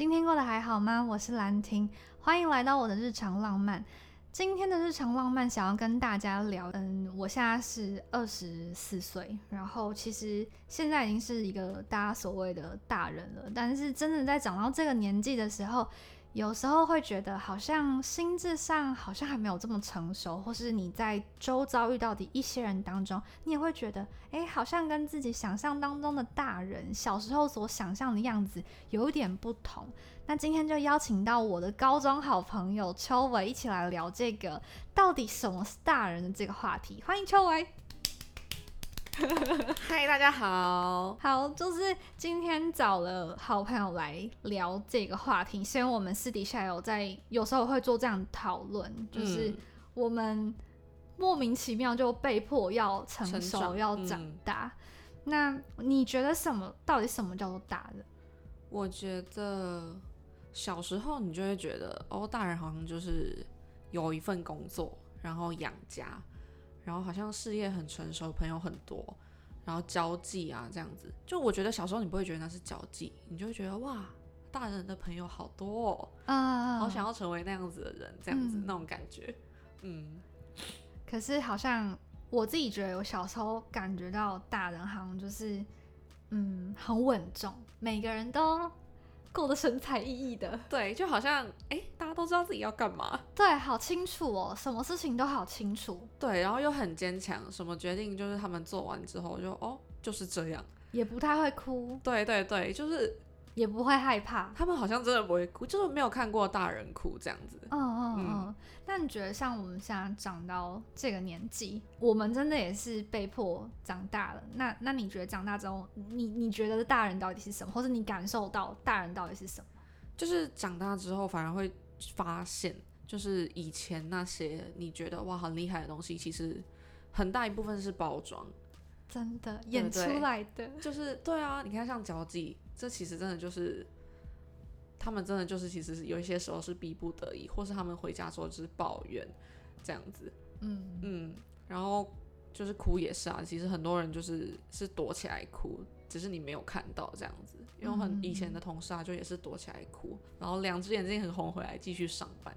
今天过得还好吗？我是兰婷，欢迎来到我的日常浪漫。今天的日常浪漫想要跟大家聊，嗯，我现在是二十四岁，然后其实现在已经是一个大家所谓的大人了，但是真的在长到这个年纪的时候。有时候会觉得好像心智上好像还没有这么成熟，或是你在周遭遇到的一些人当中，你也会觉得，哎，好像跟自己想象当中的大人小时候所想象的样子有一点不同。那今天就邀请到我的高中好朋友邱伟一起来聊这个到底什么是大人的这个话题。欢迎邱伟。嗨，大家好，好，就是今天找了好朋友来聊这个话题。虽然我们私底下有在，有时候会做这样讨论，就是我们莫名其妙就被迫要成熟、要长大。那你觉得什么？到底什么叫做大人？我觉得小时候你就会觉得，哦，大人好像就是有一份工作，然后养家。然后好像事业很成熟，朋友很多，然后交际啊这样子，就我觉得小时候你不会觉得那是交际，你就会觉得哇，大人的朋友好多哦，啊，好想要成为那样子的人，这样子那种感觉，嗯。可是好像我自己觉得，我小时候感觉到大人好像就是，嗯，很稳重，每个人都。过得神采奕奕的，对，就好像哎，大家都知道自己要干嘛，对，好清楚哦，什么事情都好清楚，对，然后又很坚强，什么决定就是他们做完之后就哦就是这样，也不太会哭，对对对，就是。也不会害怕，他们好像真的不会哭，就是没有看过大人哭这样子。嗯嗯嗯。那你觉得像我们现在长到这个年纪，我们真的也是被迫长大了？那那你觉得长大之后，你你觉得大人到底是什么，或者你感受到大人到底是什么？就是长大之后反而会发现，就是以前那些你觉得哇很厉害的东西，其实很大一部分是包装，真的演出来的。就是对啊，你看像交际。这其实真的就是，他们真的就是，其实是有一些时候是逼不得已，或是他们回家之后就是抱怨这样子，嗯嗯，然后就是哭也是啊，其实很多人就是是躲起来哭，只是你没有看到这样子，因为很以前的同事啊，就也是躲起来哭，然后两只眼睛很红回来继续上班，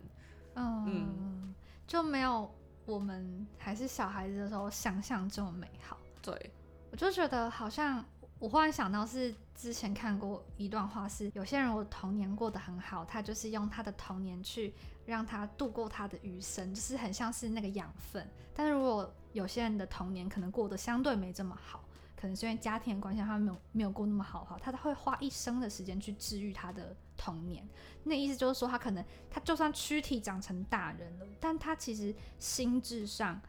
嗯，就没有我们还是小孩子的时候想象这么美好。对，我就觉得好像。我忽然想到，是之前看过一段话，是有些人我童年过得很好，他就是用他的童年去让他度过他的余生，就是很像是那个养分。但是如果有些人的童年可能过得相对没这么好，可能是因为家庭关系，他没有没有过那么好哈，他会花一生的时间去治愈他的童年。那意思就是说，他可能他就算躯体长成大人了，但他其实心智上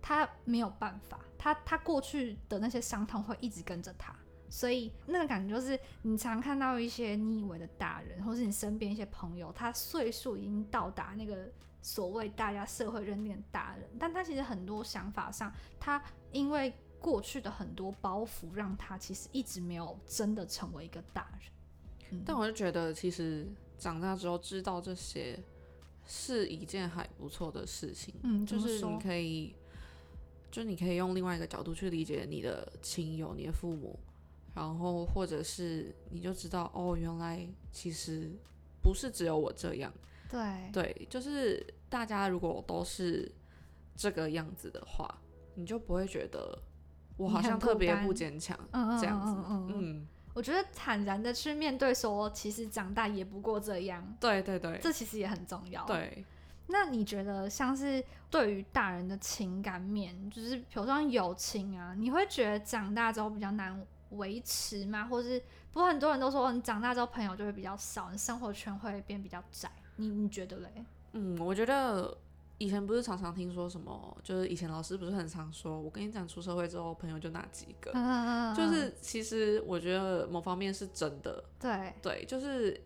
他没有办法，他他过去的那些伤痛会一直跟着他。所以那个感觉就是，你常看到一些你以为的大人，或是你身边一些朋友，他岁数已经到达那个所谓大家社会认定的大人，但他其实很多想法上，他因为过去的很多包袱，让他其实一直没有真的成为一个大人。但我就觉得，其实长大之后知道这些是一件还不错的事情。嗯，就是你可以，就你可以用另外一个角度去理解你的亲友、你的父母。然后，或者是你就知道哦，原来其实不是只有我这样。对对，就是大家如果都是这个样子的话，你就不会觉得我好像特别不坚强这样子。嗯，我觉得坦然的去面对，说其实长大也不过这样。对对对，这其实也很重要。对，那你觉得像是对于大人的情感面，就是比如说友情啊，你会觉得长大之后比较难？维持吗？或是不过很多人都说，你长大之后朋友就会比较少，你生活圈会变比较窄。你你觉得嘞？嗯，我觉得以前不是常常听说什么，就是以前老师不是很常说，我跟你讲，出社会之后朋友就那几个。就是其实我觉得某方面是真的。对对，就是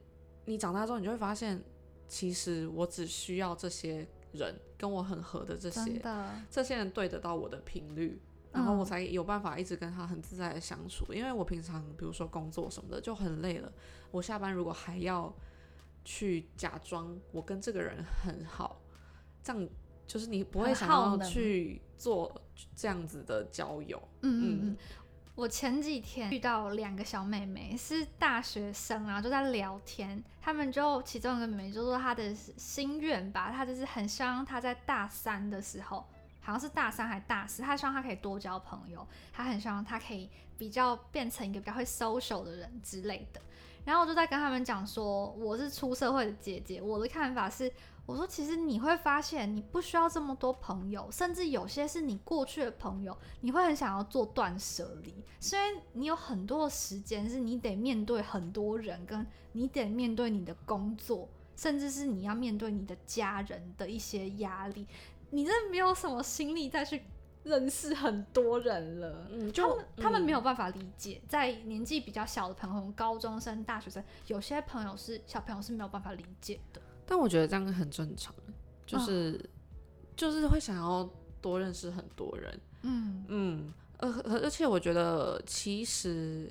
你长大之后，你就会发现，其实我只需要这些人跟我很合的这些，这些人对得到我的频率。然后我才有办法一直跟他很自在的相处，因为我平常比如说工作什么的就很累了，我下班如果还要去假装我跟这个人很好，这样就是你不会想要去做这样子的交友。嗯嗯嗯，我前几天遇到两个小妹妹，是大学生啊，就在聊天。她们就其中一个妹妹就说她的心愿吧，她就是很希望她在大三的时候，好像是大三还大四，他希望他可以多交朋友，他很希望他可以比较变成一个比较会 social 的人之类的。然后我就在跟他们讲说，我是出社会的姐姐，我的看法是。我说，其实你会发现，你不需要这么多朋友，甚至有些是你过去的朋友，你会很想要做断舍离。虽然你有很多的时间，是你得面对很多人，跟你得面对你的工作，甚至是你要面对你的家人的一些压力，你真的没有什么心力再去认识很多人了。嗯，他们他们没有办法理解，在年纪比较小的朋友，高中生、大学生，有些朋友是小朋友是没有办法理解的。但我觉得这样很正常，就是就是会想要多认识很多人，嗯嗯，而而且我觉得其实，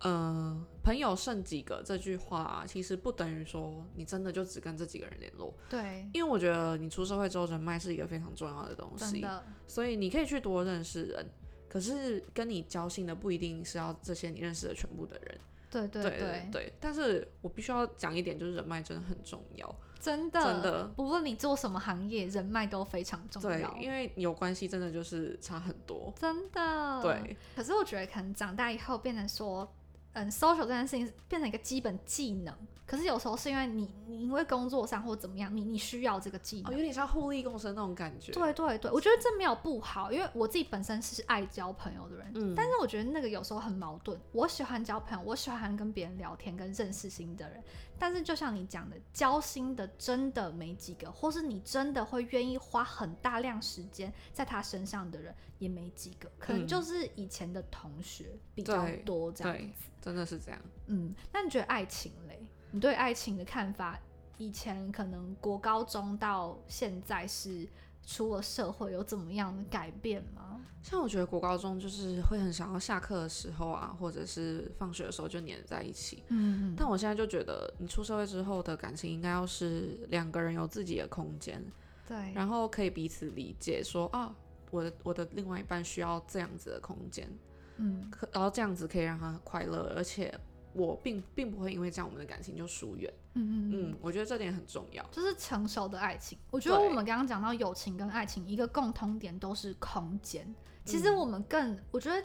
呃，朋友剩几个这句话，其实不等于说你真的就只跟这几个人联络，对，因为我觉得你出社会之后人脉是一个非常重要的东西，所以你可以去多认识人，可是跟你交心的不一定是要这些你认识的全部的人。对对对。对，但是我必须要讲一点，就是人脉真的很重要，真的真的，不论你做什么行业，人脉都非常重要。对，因为有关系，真的就是差很多，真的。对，可是我觉得可能长大以后变成说，嗯，social 这件事情变成一个基本技能。可是有时候是因为你，你因为工作上或怎么样，你你需要这个技能，有点像互利共生那种感觉。对对对，我觉得这没有不好，因为我自己本身是爱交朋友的人，嗯，但是我觉得那个有时候很矛盾。我喜欢交朋友，我喜欢跟别人聊天，跟认识新的人，但是就像你讲的，交心的真的没几个，或是你真的会愿意花很大量时间在他身上的人也没几个，可能就是以前的同学比较多这样子，真的是这样。嗯，那你觉得爱情嘞？你对爱情的看法，以前可能国高中到现在是出了社会有怎么样的改变吗？像我觉得国高中就是会很想要下课的时候啊，或者是放学的时候就黏在一起。嗯嗯。但我现在就觉得，你出社会之后的感情应该要是两个人有自己的空间，对，然后可以彼此理解，说啊，我的我的另外一半需要这样子的空间，嗯，可然后这样子可以让他快乐，而且。我并并不会因为这样我们的感情就疏远，嗯嗯嗯，我觉得这点很重要，就是成熟的爱情。我觉得我们刚刚讲到友情跟爱情，一个共通点都是空间。其实我们更，我觉得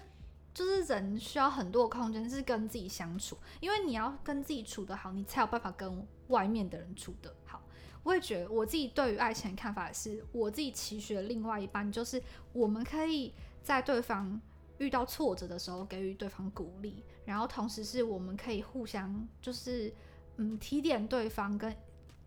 就是人需要很多空间是跟自己相处，因为你要跟自己处得好，你才有办法跟外面的人处得好。我也觉得我自己对于爱情的看法是，我自己期许的另外一半就是我们可以在对方。遇到挫折的时候，给予对方鼓励，然后同时是我们可以互相就是嗯提点对方，跟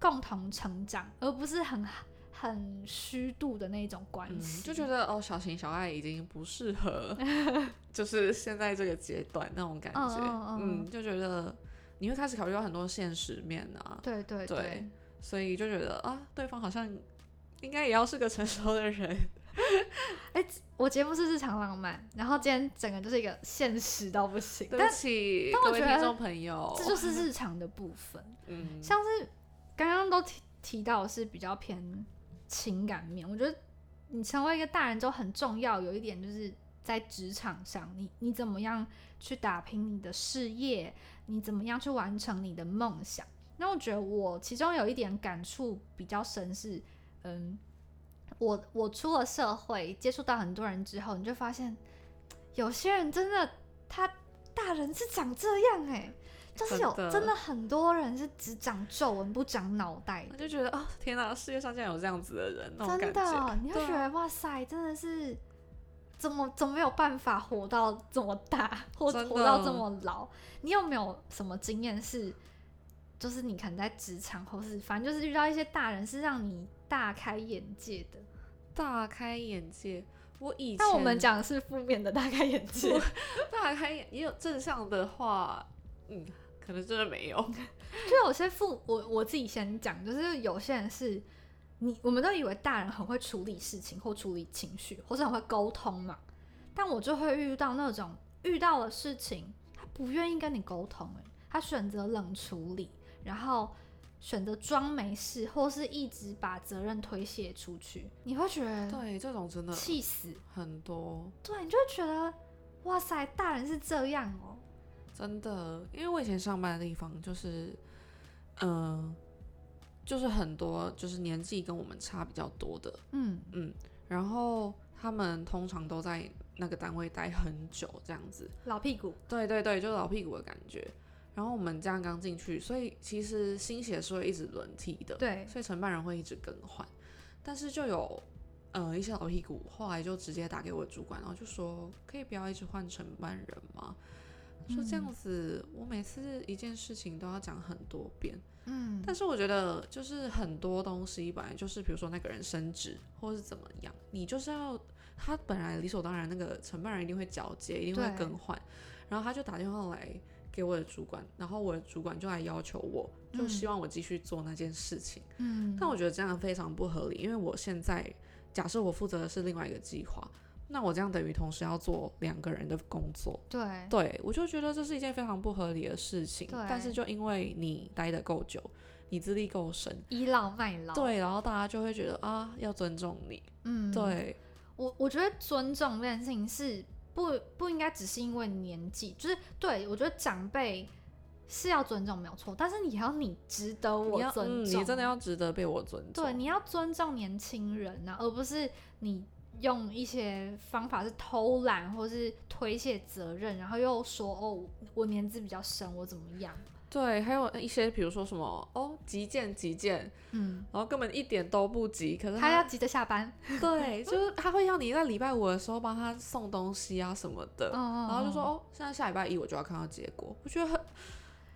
共同成长，而不是很很虚度的那种关系。就觉得哦，小情小爱已经不适合，就是现在这个阶段那种感觉。嗯，就觉得你会开始考虑到很多现实面啊。对对对，所以就觉得啊，对方好像应该也要是个成熟的人。哎，我节目是日常浪漫，然后今天整个就是一个现实到不行。对不起，各位听众朋友，这就是日常的部分。嗯，像是刚刚都提提到是比较偏情感面，我觉得你成为一个大人之后很重要，有一点就是在职场上，你你怎么样去打拼你的事业，你怎么样去完成你的梦想。那我觉得我其中有一点感触比较深是，嗯。我我出了社会，接触到很多人之后，你就发现有些人真的他大人是长这样哎，就是有真的很多人是只长皱纹不长脑袋，我就觉得哦天哪，世界上竟然有这样子的人，真的，你会觉得哇塞，真的是怎么怎么没有办法活到这么大，或活到这么老？你有没有什么经验是，就是你可能在职场或是反正就是遇到一些大人是让你大开眼界的？大开眼界，我以前。但我们讲的是负面的大开眼界，大开眼也有正向的话，嗯，可能真的没有。就有些父，我我自己先讲，就是有些人是你，我们都以为大人很会处理事情或处理情绪，或者很会沟通嘛。但我就会遇到那种遇到了事情，他不愿意跟你沟通，诶，他选择冷处理，然后。选择装没事，或是一直把责任推卸出去，你会觉得对这种真的气死很多。对，你就会觉得哇塞，大人是这样哦、真的，因为我以前上班的地方就是，嗯、就是很多就是年纪跟我们差比较多的，嗯嗯，然后他们通常都在那个单位待很久这样子，老屁股，对对对，就是老屁股的感觉。然后我们这样刚进去，所以其实新鞋是会一直轮替的，对，所以承办人会一直更换。但是就有呃一些老屁股，后来就直接打给我的主管，然后就说可以不要一直换承办人吗？说这样子，我每次一件事情都要讲很多遍。嗯，但是我觉得就是很多东西本来就是，比如说那个人升职或是怎么样，你就是要他本来理所当然那个承办人一定会交接，一定会更换，然后他就打电话来给我的主管，然后我的主管就来要求我，就嗯希望我继续做那件事情。嗯，但我觉得这样非常不合理，因为我现在假设我负责的是另外一个计划，那我这样等于同时要做两个人的工作，对，对我就觉得这是一件非常不合理的事情。对但是就因为你待得够久，你资历够深，倚老卖老，，对，然后大家就会觉得啊，要尊重你，嗯，对，我我觉得尊重这件事情是不不应该只是因为年纪，就是对我觉得长辈是要尊重没有错，但是你要你值得我尊嗯，重，你真的要值得被我尊重。对，你要尊重年轻人呐、而不是你用一些方法是偷懒或是推卸责任，然后又说哦我年纪比较深，我怎么样？对，还有一些比如说什么哦，急件急件，嗯，然后根本一点都不急，可是他要急着下班，对，就是他会要你在礼拜五的时候帮他送东西啊什么的，嗯然后就说哦，现在下礼拜一我就要看到结果，我觉得很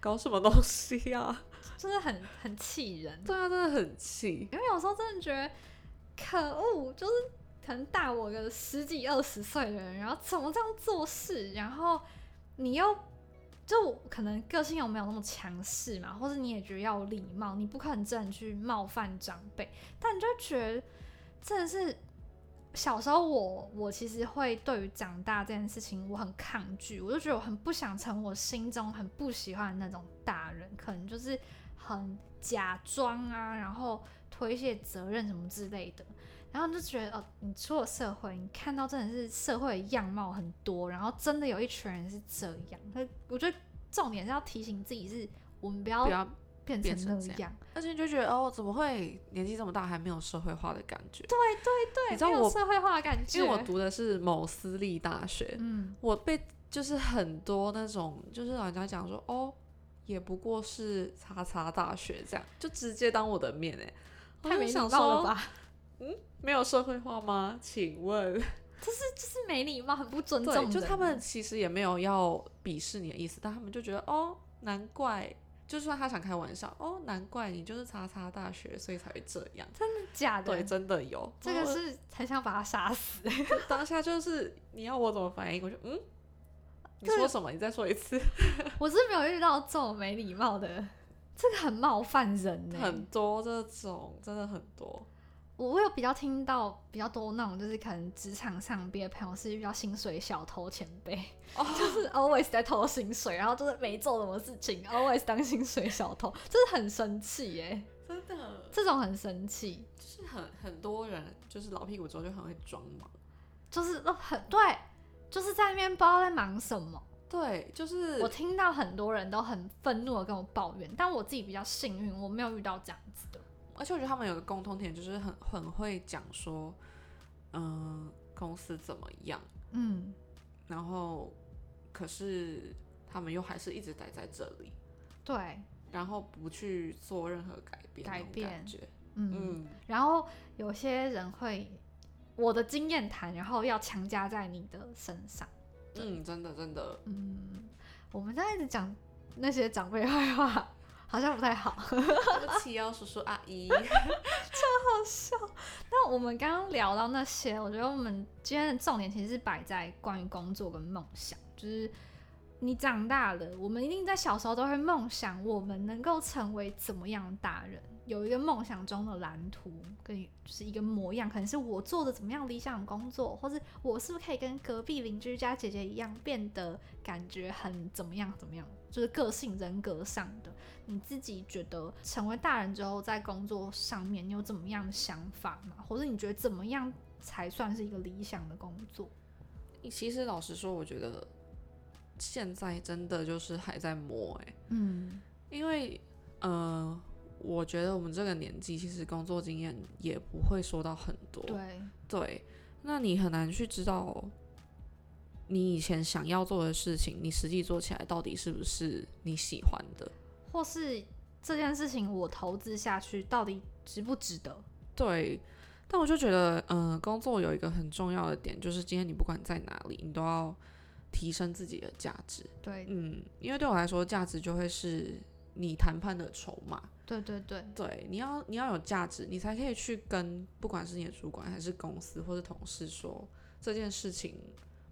搞什么东西啊？真的很很气人。对啊，真的很气。因为有时候真的觉得可恶，就是可能大我个十几二十岁的人，然后怎么这样做事，然后你又就可能个性又没有那么强势嘛，或者你也觉得要有礼貌，你不可能真的去冒犯长辈，但你就觉得真的是。小时候我我其实会对于长大这件事情我很抗拒，我就觉得我很不想成我心中很不喜欢的那种大人，可能就是很假装啊，然后推卸责任什么之类的，然后就觉得哦，你出了社会，你看到真的是社会的样貌很多，然后真的有一群人是这样，那我觉得重点是要提醒自己，是我们不要变变成那样，而且你就觉得哦，怎么会年纪这么大还没有社会化的感觉？对对对，你知道我没有社会化的感觉，因为我读的是某私立大学，嗯，我被就是很多那种就是老人家讲说哦，也不过是叉叉大学这样，就直接当我的面哎、我太没想说貌了吧？没有社会化吗？请问，就是没礼貌，很不尊重就他们其实也没有要鄙视你的意思，但他们就觉得哦，难怪。就算他想开玩笑，哦，难怪你就是叉叉大学，所以才会这样。真的假的？对，真的有这个是很想把他杀死。当下就是你要我怎么反应，我就嗯，你说什么？你再说一次。我是没有遇到这种没礼貌的，这个很冒犯人呢、很多这种，真的很多。我我有比较听到比较多那种，就是可能职场上边的朋友是遇到薪水小偷前辈，哦 就是 always 在偷薪水，然后就是没做什么事情，always 当薪水小偷，就是很生气耶，真的，这种很生气，就是很很多人就是老屁股之后就很会装忙。就是都很对，就是在那边不知道在忙什么。对，就是我听到很多人都很愤怒的跟我抱怨，但我自己比较幸运，我没有遇到这样子的。而且我觉得他们有个共通点，就是很很会讲说，嗯、公司怎么样，嗯，然后可是他们又还是一直待在这里，对，然后不去做任何改变，改变感觉，嗯。嗯，然后有些人会我的经验谈，然后要强加在你的身上。嗯，真的真的，嗯，我们在一直讲那些长辈坏话，好像不太好。对不起哦，叔叔阿姨，超好笑。那我们刚刚聊到那些，我觉得我们今天的重点其实是摆在关于工作跟梦想，就是你长大了，我们一定在小时候都会梦想我们能够成为怎么样的大人，有一个梦想中的蓝图，跟就是一个模样，可能是我做的怎么样理想的工作，或是我是不是可以跟隔壁邻居家姐姐一样，变得感觉很怎么样怎么样，就是个性人格上的。你自己觉得成为大人之后，在工作上面你有怎么样的想法吗？或者你觉得怎么样才算是一个理想的工作？其实老实说，我觉得现在真的就是还在摸哎、嗯，因为呃，我觉得我们这个年纪其实工作经验也不会说到很多，对，对，那你很难去知道你以前想要做的事情，你实际做起来到底是不是你喜欢的。或是这件事情我投资下去到底值不值得？对，但我就觉得，嗯、工作有一个很重要的点，就是今天你不管在哪里，你都要提升自己的价值。对，嗯，因为对我来说，价值就会是你谈判的筹码。对对对，对，你要你要有价值，你才可以去跟不管是你的主管还是公司或者同事说这件事情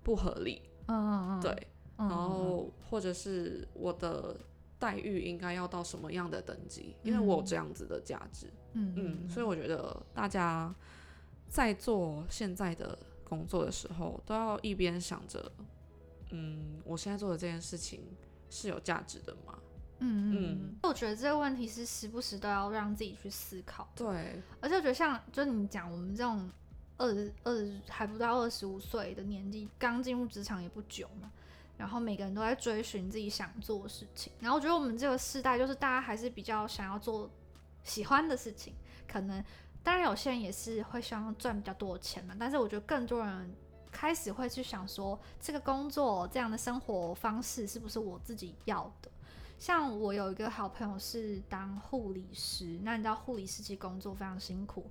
不合理。嗯嗯嗯，对，嗯，然后或者是我的待遇应该要到什么样的等级，因为我有这样子的价值。嗯嗯，所以我觉得大家在做现在的工作的时候，都要一边想着，嗯，我现在做的这件事情是有价值的吗？嗯嗯嗯嗯，我觉得这个问题是时不时都要让自己去思考。对，而且我觉得像就你讲我们这种二十二还不到二十五岁的年纪，刚进入职场也不久嘛，然后每个人都在追寻自己想做的事情。然后我觉得我们这个世代就是大家还是比较想要做喜欢的事情，可能当然有些人也是会想要赚比较多的钱嘛，但是我觉得更多人。开始会去想说，这个工作这样的生活方式是不是我自己要的？像我有一个好朋友是当护理师，那你知道护理师其实工作非常辛苦，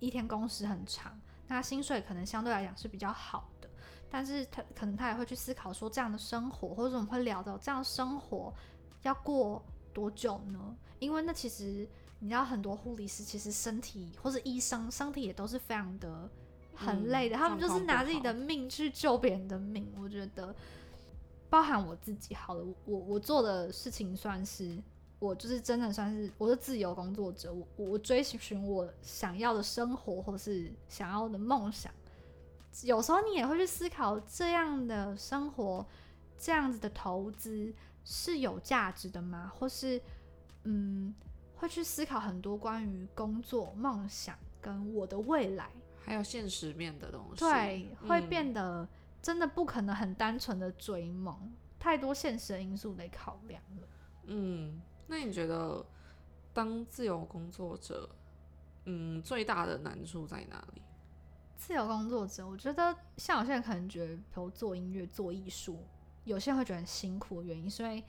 一天工时很长，那薪水可能相对来讲是比较好的，但是他可能他也会去思考说，这样的生活，或者我们会聊到这样的生活要过多久呢？因为那其实你知道，很多护理师其实身体或者医生身体也都是非常的很累的，嗯他们就是拿自己的命去救别人的命，我觉得。包含我自己好了，我我做的事情算是我就是真的算是我是自由工作者，我我追寻我想要的生活或是想要的梦想。有时候你也会去思考，这样的生活，这样子的投资是有价值的吗？或是嗯，会去思考很多关于工作、梦想跟我的未来。还有现实面的东西，对，会嗯变得真的不可能很单纯的追梦，太多现实的因素得考量了。嗯，那你觉得当自由工作者，嗯，最大的难处在哪里？自由工作者，我觉得像有些人可能觉得，比如做音乐、做艺术，有些人会觉得很辛苦的原因，所以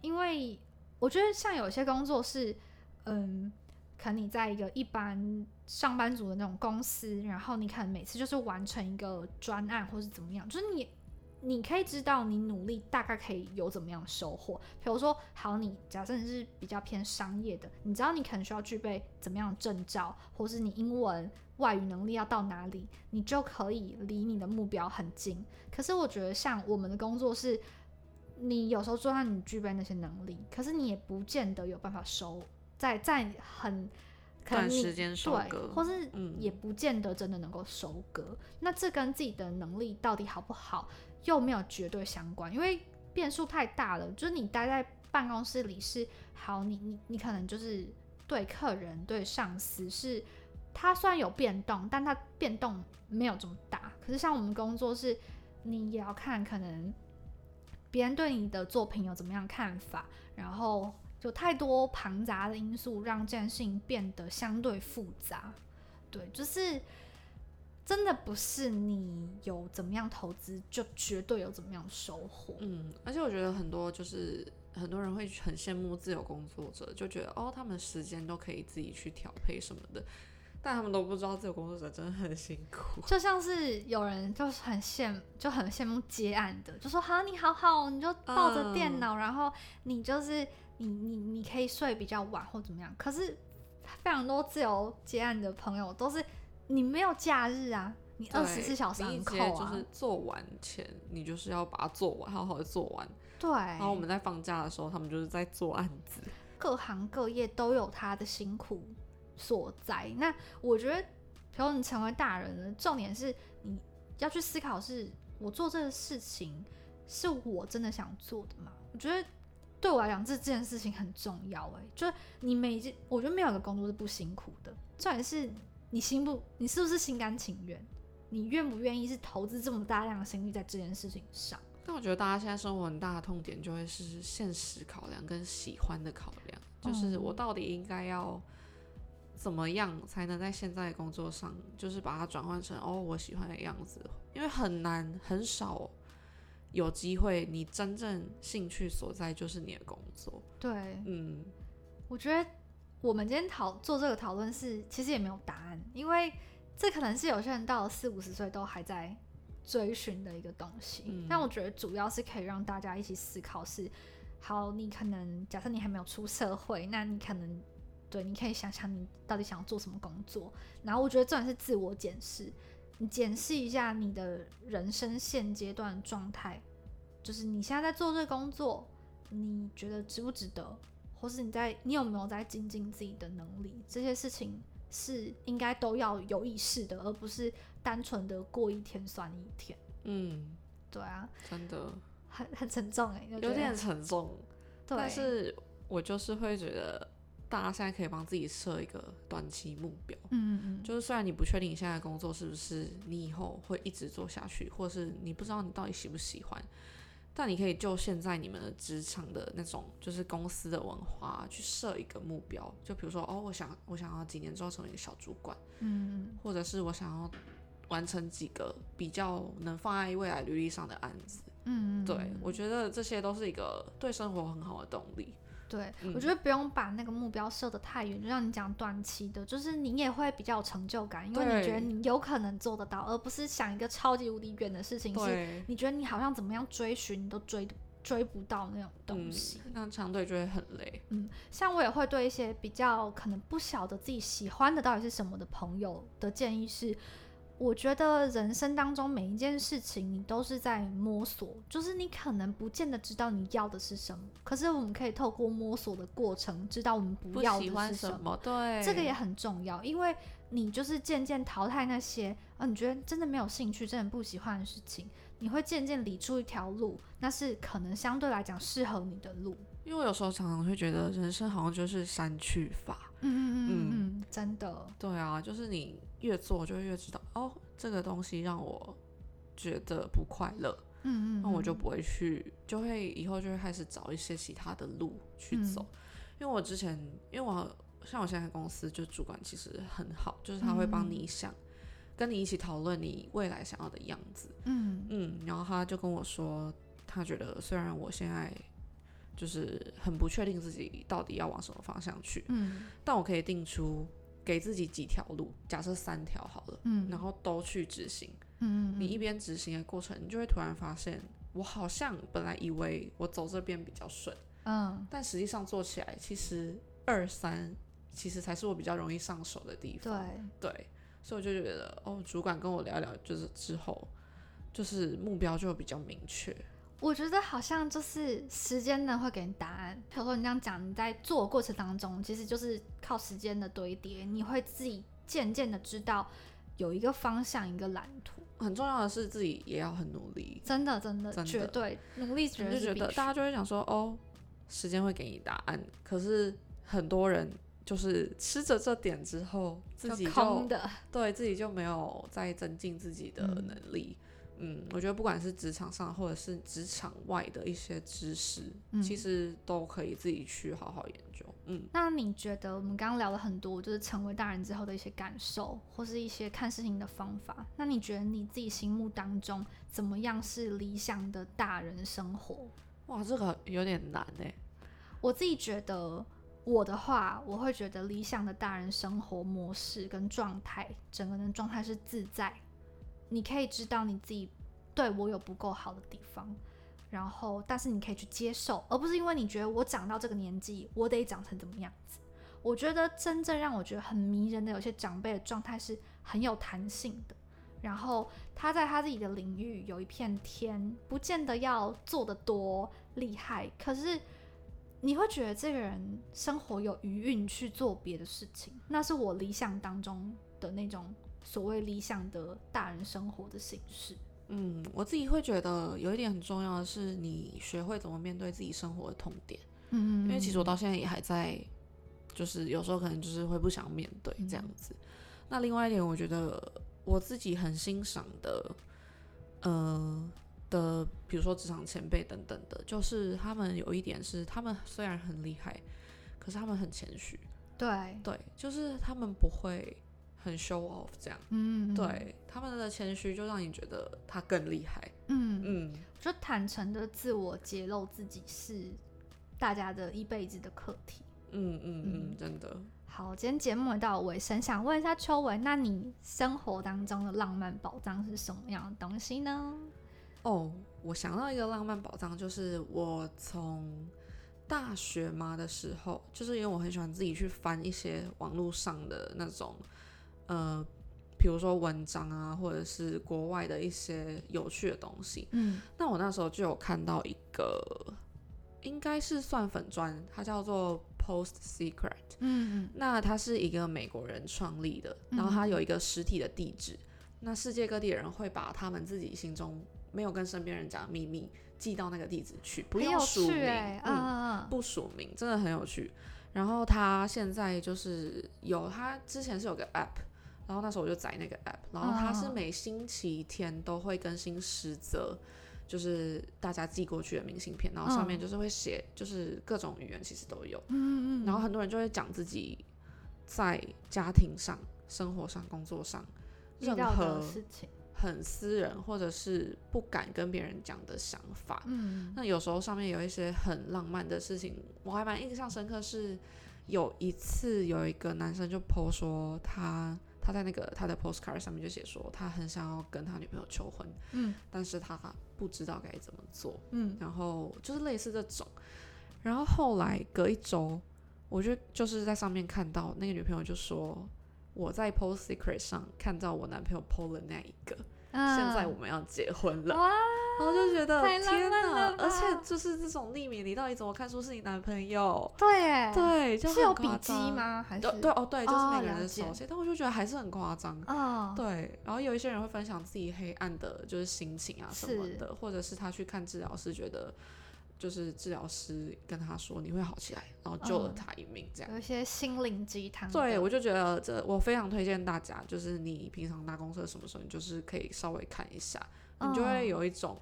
因为我觉得像有些工作是，嗯，可能你在一个一般上班族的那种公司，然后你可能每次就是完成一个专案或是怎么样，就是你你可以知道你努力大概可以有怎么样的收获。比如说，好，你假设你是比较偏商业的，你知道你可能需要具备怎么样的证照，或是你英文外语能力要到哪里，你就可以离你的目标很近。可是我觉得像我们的工作是，你有时候就算你具备那些能力，可是你也不见得有办法收在在很可能短时间收对割，或是嗯也不见得真的能够收割。那这跟自己的能力到底好不好，又没有绝对相关，因为变数太大了。就是你待在办公室里是好，你你你可能就是对客人、对上司是，他虽然有变动，但他变动没有这么大。可是像我们工作是，你也要看可能别人对你的作品有怎么样看法，然后有太多庞杂的因素，让这件事情变得相对复杂。对，就是真的不是你有怎么样投资，就绝对有怎么样收获。嗯，而且我觉得很多就是很多人会很羡慕自由工作者，就觉得哦，他们时间都可以自己去调配什么的，但他们都不知道自由工作者真的很辛苦。就像是有人就是很羡，就很羡慕接案的，就说好，你好好，你就抱着电脑，然后你就是你你你可以睡比较晚或怎么样。可是非常多自由接案的朋友都是你没有假日啊，你二十四小时你一很扣啊，节就是做完前，你就是要把它做完，好好的做完。对。然后我们在放假的时候，他们就是在做案子。各行各业都有他的辛苦所在。那我觉得，比如你成为大人了，重点是你要去思考是，我做这个事情是我真的想做的吗？我觉得对我来讲，这这件事情很重要。哎，就是你每一件，我觉得没有一个工作是不辛苦的，重点是你心不，你是不是心甘情愿？你愿不愿意是投资这么大量的心力在这件事情上？但我觉得大家现在生活很大的痛点就会是现实考量跟喜欢的考量，就是我到底应该要怎么样才能在现在的工作上，就是把它转换成哦我喜欢的样子，因为很难很少有机会，你真正兴趣所在就是你的工作。对，嗯，我觉得我们今天讨做这个讨论是其实也没有答案，因为这可能是有些人到了四五十岁都还在追寻的一个东西。嗯但我觉得主要是可以让大家一起思考是，好，你可能假设你还没有出社会，那你可能对，你可以想想你到底想要做什么工作。然后我觉得这点是自我检视，你检视一下你的人生现阶段状态，就是你现在在做这个工作，你觉得值不值得？或是你在你有没有在精进自己的能力？这些事情是应该都要有意识的，而不是单纯的过一天算一天。嗯，对啊，真的很很沉重哎、有点沉重，对，但是我就是会觉得大家现在可以帮自己设一个短期目标。嗯嗯嗯，就是虽然你不确定你现在的工作是不是你以后会一直做下去，或是你不知道你到底喜不喜欢，但你可以就现在你们的职场的那种就是公司的文化去设一个目标，就比如说哦，我想我想要几年之后成为一个小主管，嗯嗯或者是我想要完成几个比较能放在未来履历上的案子。嗯嗯，对我觉得这些都是一个对生活很好的动力。对，嗯我觉得不用把那个目标设得太远，就像你讲短期的，就是你也会比较有成就感，因为你觉得你有可能做得到，而不是想一个超级无敌远的事情，是，你觉得你好像怎么样追寻你都追追不到那种东嗯西。，那相对就会很累。嗯，像我也会对一些比较可能不晓得自己喜欢的到底是什么的朋友的建议是，我觉得人生当中每一件事情你都是在摸索，就是你可能不见得知道你要的是什么，可是我们可以透过摸索的过程知道我们不不要的是什么。什么？对，这个也很重要，因为你就是渐渐淘汰那些啊，你觉得真的没有兴趣、真的不喜欢的事情，你会渐渐理出一条路，那是可能相对来讲适合你的路。因为我有时候常常会觉得人生好像就是删去法。嗯嗯嗯真的，对啊，就是你越做就越知道，哦，这个东西让我觉得不快乐，嗯嗯，嗯那我就不会去，就会以后就会开始找一些其他的路去嗯。走。因为我之前，因为我像我现在公司就主管其实很好，就是他会帮嗯。你想，跟你一起讨论你未来想要的样子。嗯。嗯，然后他就跟我说，他觉得虽然我现在就是很不确定自己到底要往什么方向去，嗯但我可以定出给自己几条路，假设三条好了，嗯，然后都去执行。嗯嗯你一边执行的过程，你就会突然发现，我好像本来以为我走这边比较顺，嗯但实际上做起来其实二三其实才是我比较容易上手的地方。对，所以我就觉得，哦，主管跟我聊聊，就是之后就是目标就比较明确。我觉得好像就是时间呢会给你答案。比如说你这样讲，你在做的过程当中，其实就是靠时间的堆叠，你会自己渐渐的知道有一个方向，一个蓝图。很重要的是自己也要很努力，真的，真的，真的绝对努力，绝你就觉对是必须得大家就会想说，哦，时间会给你答案，可是很多人就是吃着这点之后，自己空的。对自己就没有再增进自己的嗯能力。嗯我觉得不管是职场上或者是职场外的一些知识，嗯其实都可以自己去好好研究。嗯，那你觉得我们刚刚聊了很多，就是成为大人之后的一些感受，或是一些看事情的方法。那你觉得你自己心目当中怎么样是理想的大人生活？哇，这个有点难哎。我自己觉得，我的话，我会觉得理想的大人生活模式跟状态，整个人状态是自在。你可以知道你自己对我有不够好的地方，然后但是你可以去接受，而不是因为你觉得我长到这个年纪，我得长成怎么样子。我觉得真正让我觉得很迷人的，有些长辈的状态是很有弹性的。然后他在他自己的领域有一片天，不见得要做得多厉害，可是你会觉得这个人生活有余韵去做别的事情，那是我理想当中的那种所谓理想的大人生活的形式。嗯，我自己会觉得有一点很重要的是，你学会怎么面对自己生活的痛点。嗯因为其实我到现在也还在，就是有时候可能就是会不想面对这样子。那另外一点，我觉得我自己很欣赏的，呃的，比如说职场前辈等等的，就是他们有一点是，他们虽然很厉害，可是他们很谦虚。对，对，就是他们不会很 show off 这样。嗯，对，他们的谦虚就让你觉得他更厉害。嗯，嗯，就坦诚的自我揭露自己是大家的一辈子的课题。嗯嗯嗯嗯，真的。好，今天节目到尾声，想问一下秋文，那你生活当中的浪漫宝藏是什么样的东西呢？哦，我想到一个浪漫宝藏，就是我从大学嘛的时候，就是因为我很喜欢自己去翻一些网络上的那种，呃，比如说文章啊，或者是国外的一些有趣的东西。嗯那我那时候就有看到一个，应该是算粉砖，它叫做 Post Secret。嗯嗯那它是一个美国人创立的，嗯然后它有一个实体的地址。那世界各地的人会把他们自己心中没有跟身边人讲的秘密寄到那个地址去，不用署名，嗯，不署名，真的很有趣。然后他现在就是有，他之前是有个 app，然后那时候我就载那个 app，然后它是哦每星期天都会更新十则，就是大家寄过去的明信片，然后上面嗯就是会写，就是各种语言其实都有。嗯嗯，然后很多人就会讲自己在家庭上、生活上、工作上任何事情，很私人或者是不敢跟别人讲的想法。嗯那有时候上面有一些很浪漫的事情，我还蛮印象深刻。是有一次有一个男生就 po 说他他在那个他的 postcard 上面就写说他很想要跟他女朋友求婚，嗯但是他不知道该怎么做。嗯然后就是类似这种。然后后来隔一周，我就就是在上面看到那个女朋友就说，我在 Post Secret 上看到我男朋友 PO 了那一个，嗯，现在我们要结婚了，哇，然后就觉得天哪而且就是这种匿名，你到底怎么看出是你男朋友？对，对，就是有笔记？吗？还是对对哦，对，就是哦每个人的手写，但我就觉得还是很夸张。哦，对，然后有一些人会分享自己黑暗的，就是心情啊什么的，或者是他去看治疗师，觉得就是治疗师跟他说你会好起来，然后救了嗯他一命，这样。有一些心灵鸡汤。对，我就觉得这我非常推荐大家，就是你平常搭公车什么时候，你就是可以稍微看一下，你就嗯会有一种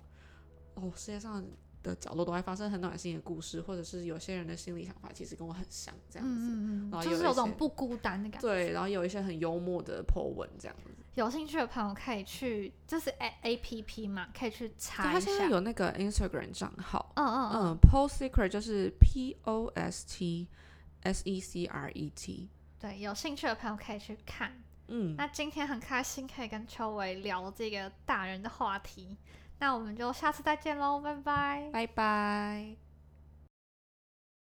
哦，世界上的角落都会发生很暖心的故事，或者是有些人的心理想法其实跟我很像，这样子。嗯嗯嗯，然后就是有种不孤单的感觉。对，然后有一些很幽默的 po 文这样子。有兴趣的朋友可以去，就是 A A P P 嘛，可以去，查一他现在。有那个 Instagram 账号，嗯嗯嗯，嗯，Post Secret 就是 P O S T S E C R E T，对，有兴趣的朋友可以去看。嗯，那今天很开心可以跟秋伟聊这个大人的话题，那我们就下次再见喽，拜拜。拜拜。